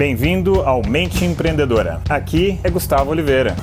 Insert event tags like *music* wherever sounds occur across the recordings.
Bem-vindo ao Mente Empreendedora. Aqui é Gustavo Oliveira.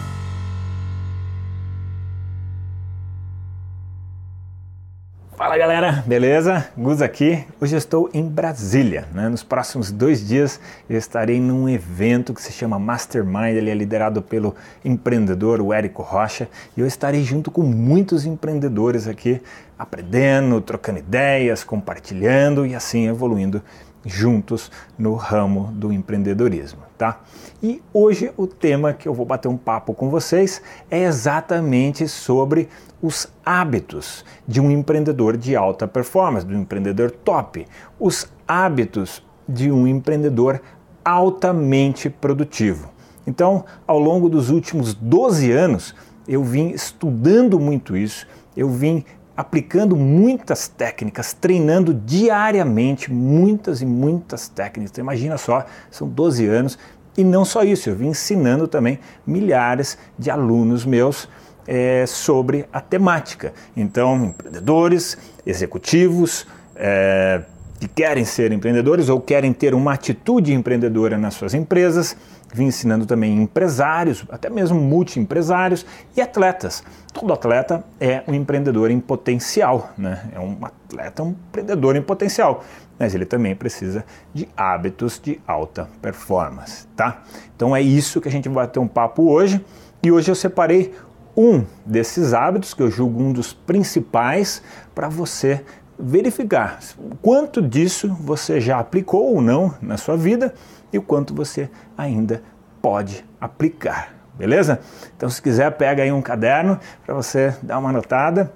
Fala galera, beleza? Gus aqui. Hoje eu estou em Brasília. Né? Nos próximos dois dias eu estarei num evento que se chama Mastermind. Ele é liderado pelo empreendedor o Érico Rocha e eu estarei junto com muitos empreendedores aqui, aprendendo, trocando ideias, compartilhando e assim evoluindo juntos no ramo do empreendedorismo, tá? E hoje o tema que eu vou bater um papo com vocês é exatamente sobre os hábitos de um empreendedor de alta performance, de um empreendedor top, os hábitos de um empreendedor altamente produtivo. Então, ao longo dos últimos 12 anos, eu vim estudando muito isso, eu vim aplicando muitas técnicas, treinando diariamente muitas e muitas técnicas. Então, imagina só, são 12 anos e não só isso, eu vim ensinando também milhares de alunos meus é, sobre a temática. Então, empreendedores, executivos, é, que querem ser empreendedores ou querem ter uma atitude empreendedora nas suas empresas, vim ensinando também empresários, até mesmo multiempresários e atletas. Todo atleta é um empreendedor em potencial, né? É um atleta, um empreendedor em potencial, mas ele também precisa de hábitos de alta performance, tá? Então é isso que a gente vai ter um papo hoje e hoje eu separei um desses hábitos que eu julgo um dos principais para você verificar quanto disso você já aplicou ou não na sua vida e o quanto você ainda pode aplicar. Beleza? Então, se quiser, pega aí um caderno para você dar uma anotada.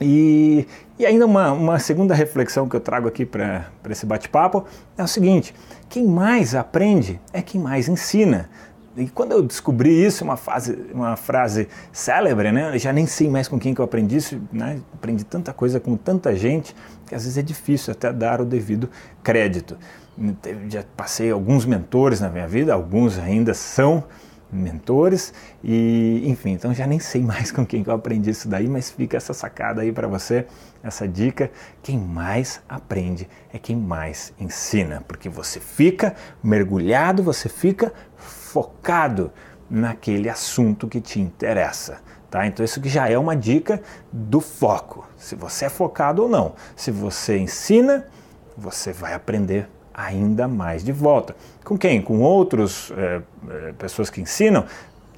E, e ainda uma, uma segunda reflexão que eu trago aqui para esse bate-papo é o seguinte: quem mais aprende é quem mais ensina. E quando eu descobri isso, uma, fase, uma frase célebre, né? Eu já nem sei mais com quem que eu aprendi isso, né? Aprendi tanta coisa com tanta gente que às vezes é difícil até dar o devido crédito. Já passei alguns mentores na minha vida, alguns ainda são mentores e enfim, então já nem sei mais com quem que eu aprendi isso daí, mas fica essa sacada aí para você, essa dica, quem mais aprende é quem mais ensina, porque você fica mergulhado, você fica focado naquele assunto que te interessa. Tá? Então isso que já é uma dica do foco. Se você é focado ou não. Se você ensina, você vai aprender ainda mais de volta. Com quem? Com outros é, pessoas que ensinam?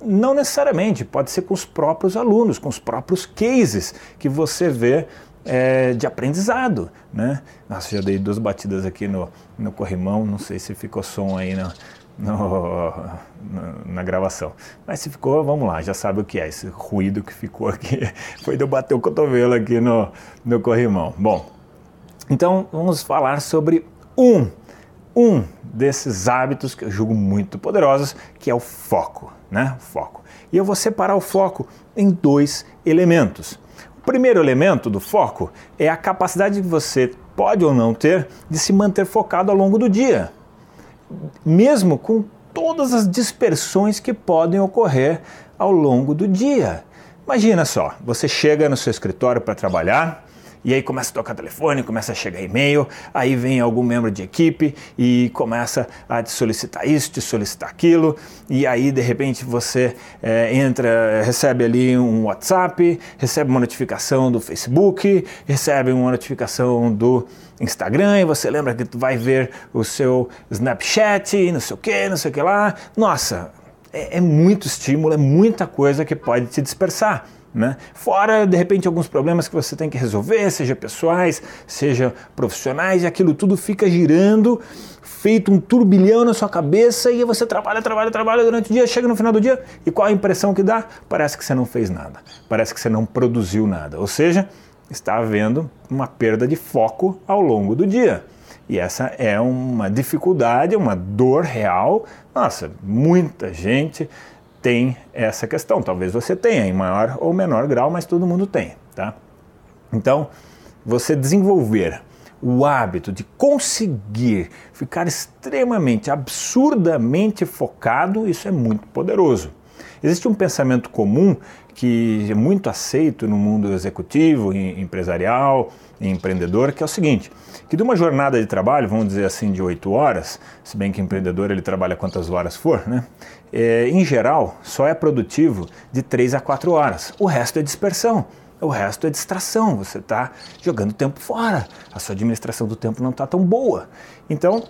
Não necessariamente, pode ser com os próprios alunos, com os próprios cases que você vê é, de aprendizado. Né? Nossa, já dei duas batidas aqui no, no corrimão, não sei se ficou som aí no, *laughs* no, na gravação. Mas se ficou, vamos lá, já sabe o que é. Esse ruído que ficou aqui *laughs* foi de eu bater o cotovelo aqui no, no corrimão. Bom, então vamos falar sobre um, um desses hábitos que eu julgo muito poderosos, que é o foco, né? O foco. E eu vou separar o foco em dois elementos. O primeiro elemento do foco é a capacidade que você pode ou não ter de se manter focado ao longo do dia mesmo com todas as dispersões que podem ocorrer ao longo do dia. Imagina só, você chega no seu escritório para trabalhar, e aí começa a tocar telefone, começa a chegar e-mail, aí vem algum membro de equipe e começa a te solicitar isso, te solicitar aquilo, e aí de repente você é, entra, recebe ali um WhatsApp, recebe uma notificação do Facebook, recebe uma notificação do Instagram, e você lembra que tu vai ver o seu Snapchat, não sei o que, não sei o que lá. Nossa, é, é muito estímulo, é muita coisa que pode te dispersar. Né? Fora, de repente, alguns problemas que você tem que resolver, seja pessoais, seja profissionais, e aquilo tudo fica girando, feito um turbilhão na sua cabeça, e você trabalha, trabalha, trabalha durante o dia, chega no final do dia, e qual a impressão que dá? Parece que você não fez nada, parece que você não produziu nada. Ou seja, está havendo uma perda de foco ao longo do dia. E essa é uma dificuldade, uma dor real. Nossa, muita gente tem essa questão. Talvez você tenha em maior ou menor grau, mas todo mundo tem, tá? Então, você desenvolver o hábito de conseguir ficar extremamente, absurdamente focado, isso é muito poderoso. Existe um pensamento comum que é muito aceito no mundo executivo, empresarial, empreendedor, que é o seguinte, que de uma jornada de trabalho, vamos dizer assim, de oito horas, se bem que empreendedor ele trabalha quantas horas for, né? É, em geral, só é produtivo de três a quatro horas. O resto é dispersão. O resto é distração, você está jogando tempo fora, a sua administração do tempo não está tão boa. Então,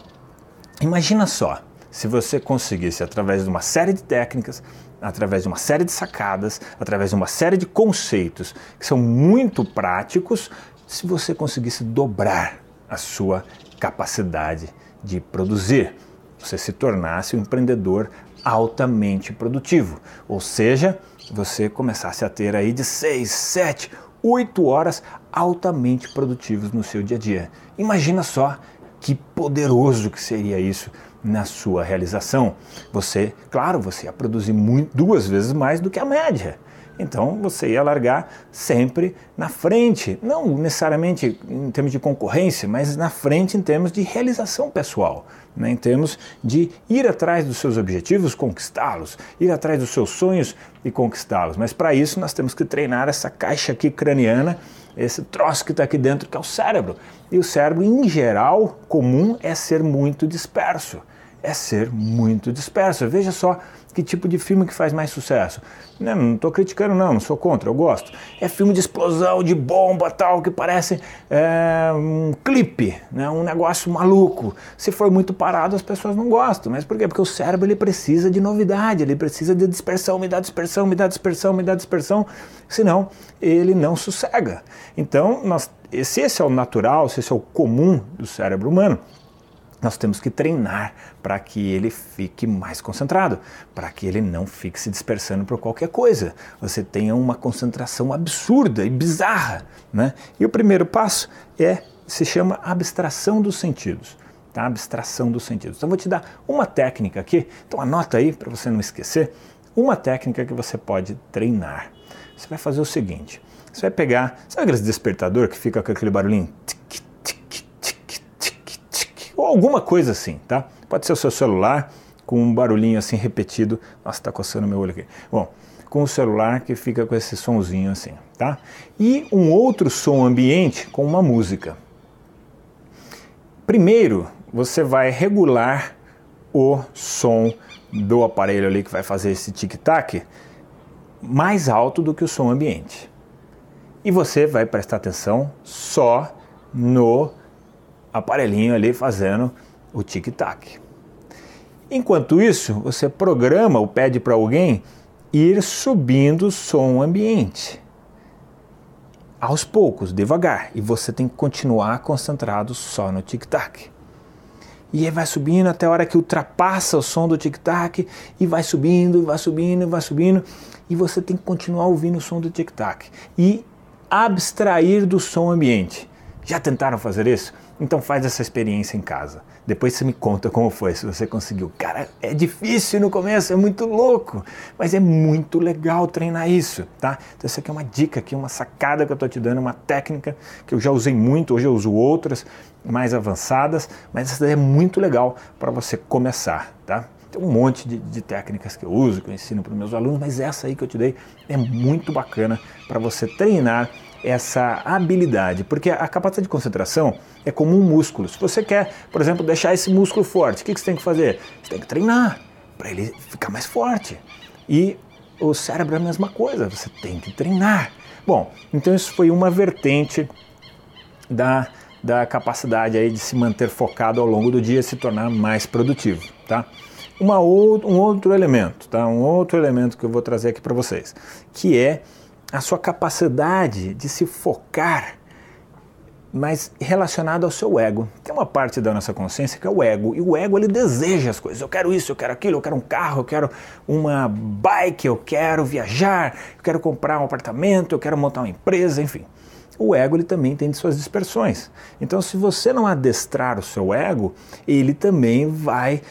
imagina só, se você conseguisse, através de uma série de técnicas, através de uma série de sacadas, através de uma série de conceitos que são muito práticos, se você conseguisse dobrar a sua capacidade de produzir, você se tornasse um empreendedor altamente produtivo, ou seja, você começasse a ter aí de 6, 7, 8 horas altamente produtivos no seu dia a dia. Imagina só que poderoso que seria isso na sua realização. Você, claro, você ia produzir muito, duas vezes mais do que a média. Então você ia largar sempre na frente, não necessariamente em termos de concorrência, mas na frente em termos de realização pessoal, né? em termos de ir atrás dos seus objetivos, conquistá-los, ir atrás dos seus sonhos e conquistá-los. Mas para isso nós temos que treinar essa caixa aqui craniana, esse troço que está aqui dentro, que é o cérebro. E o cérebro, em geral, comum é ser muito disperso é ser muito disperso. Veja só que tipo de filme que faz mais sucesso. Não estou criticando não, não sou contra, eu gosto. É filme de explosão, de bomba tal, que parece é, um clipe, né, um negócio maluco. Se for muito parado, as pessoas não gostam. Mas por quê? Porque o cérebro ele precisa de novidade, ele precisa de dispersão, me dá dispersão, me dá dispersão, me dá dispersão, senão ele não sossega. Então, nós, se esse é o natural, se esse é o comum do cérebro humano, nós temos que treinar para que ele fique mais concentrado, para que ele não fique se dispersando por qualquer coisa. Você tenha uma concentração absurda e bizarra. Né? E o primeiro passo é se chama abstração dos sentidos. Tá? Abstração dos sentidos. Então, vou te dar uma técnica aqui. Então, anota aí para você não esquecer. Uma técnica que você pode treinar. Você vai fazer o seguinte: você vai pegar, sabe aquele despertador que fica com aquele barulhinho? Alguma coisa assim, tá? Pode ser o seu celular com um barulhinho assim repetido. Nossa, tá coçando meu olho aqui. Bom, com o celular que fica com esse sonzinho assim, tá? E um outro som ambiente com uma música. Primeiro, você vai regular o som do aparelho ali que vai fazer esse tic-tac mais alto do que o som ambiente. E você vai prestar atenção só no aparelhinho ali fazendo o tic-tac. Enquanto isso, você programa ou pede para alguém ir subindo o som ambiente. Aos poucos, devagar, e você tem que continuar concentrado só no tic-tac. E aí vai subindo até a hora que ultrapassa o som do tic-tac e vai subindo, vai subindo, vai subindo, e você tem que continuar ouvindo o som do tic-tac e abstrair do som ambiente. Já tentaram fazer isso? Então faz essa experiência em casa. Depois você me conta como foi, se você conseguiu. Cara, é difícil no começo, é muito louco, mas é muito legal treinar isso, tá? Então essa aqui é uma dica aqui, uma sacada que eu tô te dando, uma técnica que eu já usei muito, hoje eu uso outras mais avançadas, mas essa é muito legal para você começar, tá? Tem um monte de, de, técnicas que eu uso, que eu ensino para os meus alunos, mas essa aí que eu te dei é muito bacana para você treinar essa habilidade, porque a capacidade de concentração é como um músculo. Se você quer, por exemplo, deixar esse músculo forte, o que você tem que fazer? Você tem que treinar para ele ficar mais forte. E o cérebro é a mesma coisa, você tem que treinar. Bom, então isso foi uma vertente da, da capacidade aí de se manter focado ao longo do dia e se tornar mais produtivo, tá? Uma ou, um outro elemento, tá? Um outro elemento que eu vou trazer aqui para vocês, que é a sua capacidade de se focar, mas relacionado ao seu ego. Tem uma parte da nossa consciência que é o ego, e o ego ele deseja as coisas. Eu quero isso, eu quero aquilo, eu quero um carro, eu quero uma bike, eu quero viajar, eu quero comprar um apartamento, eu quero montar uma empresa, enfim. O ego ele também tem de suas dispersões. Então, se você não adestrar o seu ego, ele também vai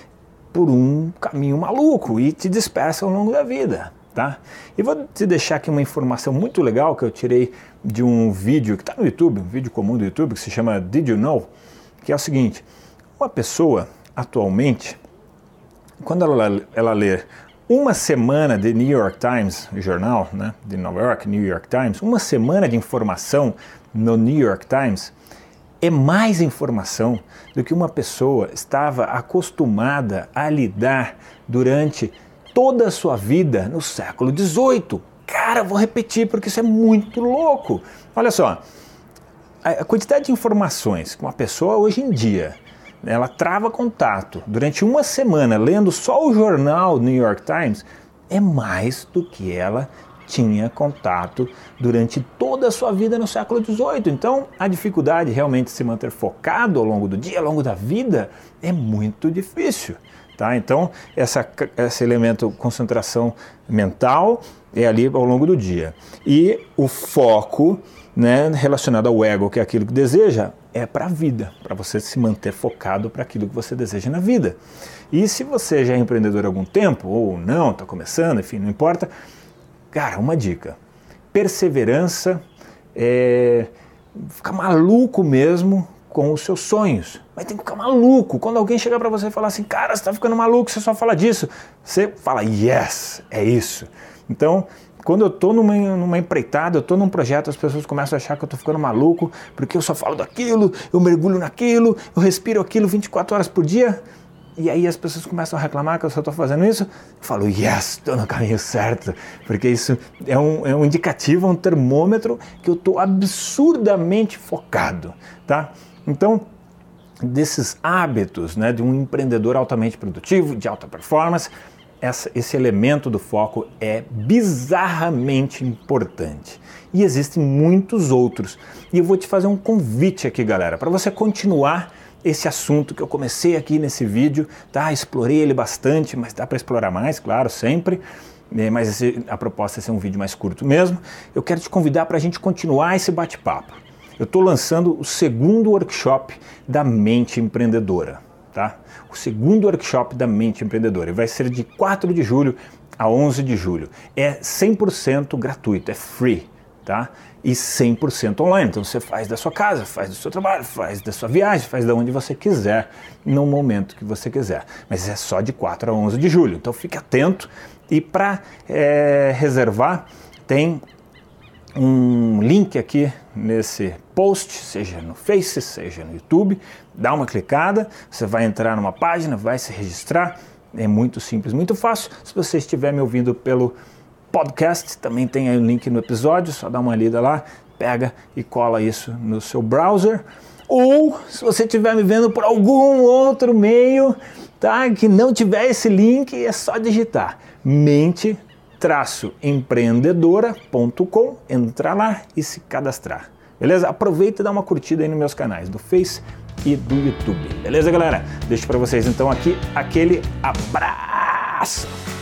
por um caminho maluco e te dispersa ao longo da vida tá? E vou te deixar aqui uma informação muito legal que eu tirei de um vídeo que está no YouTube, um vídeo comum do YouTube que se chama Did You Know? Que é o seguinte: uma pessoa atualmente, quando ela, ela Uma semana de New York Times, jornal né, de Nova York, New York Times, uma semana de informação no New York Times é mais informação do que uma pessoa estava acostumada a lidar durante toda a sua vida no século XVIII. Cara, vou repetir porque isso é muito louco. Olha só, a quantidade de informações que uma pessoa hoje em dia ela trava contato durante uma semana lendo só o jornal New York Times é mais do que ela tinha contato durante toda a sua vida no século XVIII. Então, a dificuldade realmente de se manter focado ao longo do dia, ao longo da vida, é muito difícil. Tá? Então, essa, esse elemento concentração mental é ali ao longo do dia. E o foco né, relacionado ao ego, que é aquilo que deseja, é para a vida, para você se manter focado para aquilo que você deseja na vida. E se você já é empreendedor há algum tempo, ou não, está começando, enfim, não importa, cara, uma dica: perseverança, é, ficar maluco mesmo com os seus sonhos. Mas tem que ficar maluco. Quando alguém chegar para você e falar assim, cara, você está ficando maluco, você só fala disso, você fala, yes, é isso. Então, quando eu estou numa, numa empreitada, eu estou num projeto, as pessoas começam a achar que eu estou ficando maluco, porque eu só falo daquilo, eu mergulho naquilo, eu respiro aquilo 24 horas por dia. E aí as pessoas começam a reclamar que eu só estou fazendo isso. Eu falo, yes, estou no caminho certo. Porque isso é um, é um indicativo, um termômetro que eu estou absurdamente focado. Tá? Então, desses hábitos né, de um empreendedor altamente produtivo, de alta performance, essa, esse elemento do foco é bizarramente importante. E existem muitos outros. E eu vou te fazer um convite aqui, galera, para você continuar esse assunto que eu comecei aqui nesse vídeo, tá? Explorei ele bastante, mas dá para explorar mais, claro, sempre. É, mas esse, a proposta é ser um vídeo mais curto mesmo. Eu quero te convidar para a gente continuar esse bate-papo. Eu estou lançando o segundo workshop da mente empreendedora tá? O segundo workshop da mente empreendedora vai ser de 4 de julho a 11 de julho. É 100% gratuito, é free, tá? E 100% online. Então você faz da sua casa, faz do seu trabalho, faz da sua viagem, faz da onde você quiser, no momento que você quiser. Mas é só de 4 a 11 de julho. Então fique atento e para é, reservar tem um link aqui nesse post, seja no Face, seja no YouTube. Dá uma clicada, você vai entrar numa página, vai se registrar. É muito simples, muito fácil. Se você estiver me ouvindo pelo podcast, também tem aí o link no episódio, só dá uma lida lá, pega e cola isso no seu browser. Ou se você estiver me vendo por algum outro meio, tá, que não tiver esse link, é só digitar mente empreendedora.com, entrar lá e se cadastrar. Beleza? Aproveita e dá uma curtida aí nos meus canais do Face e do YouTube. Beleza, galera? Deixo para vocês então aqui aquele abraço.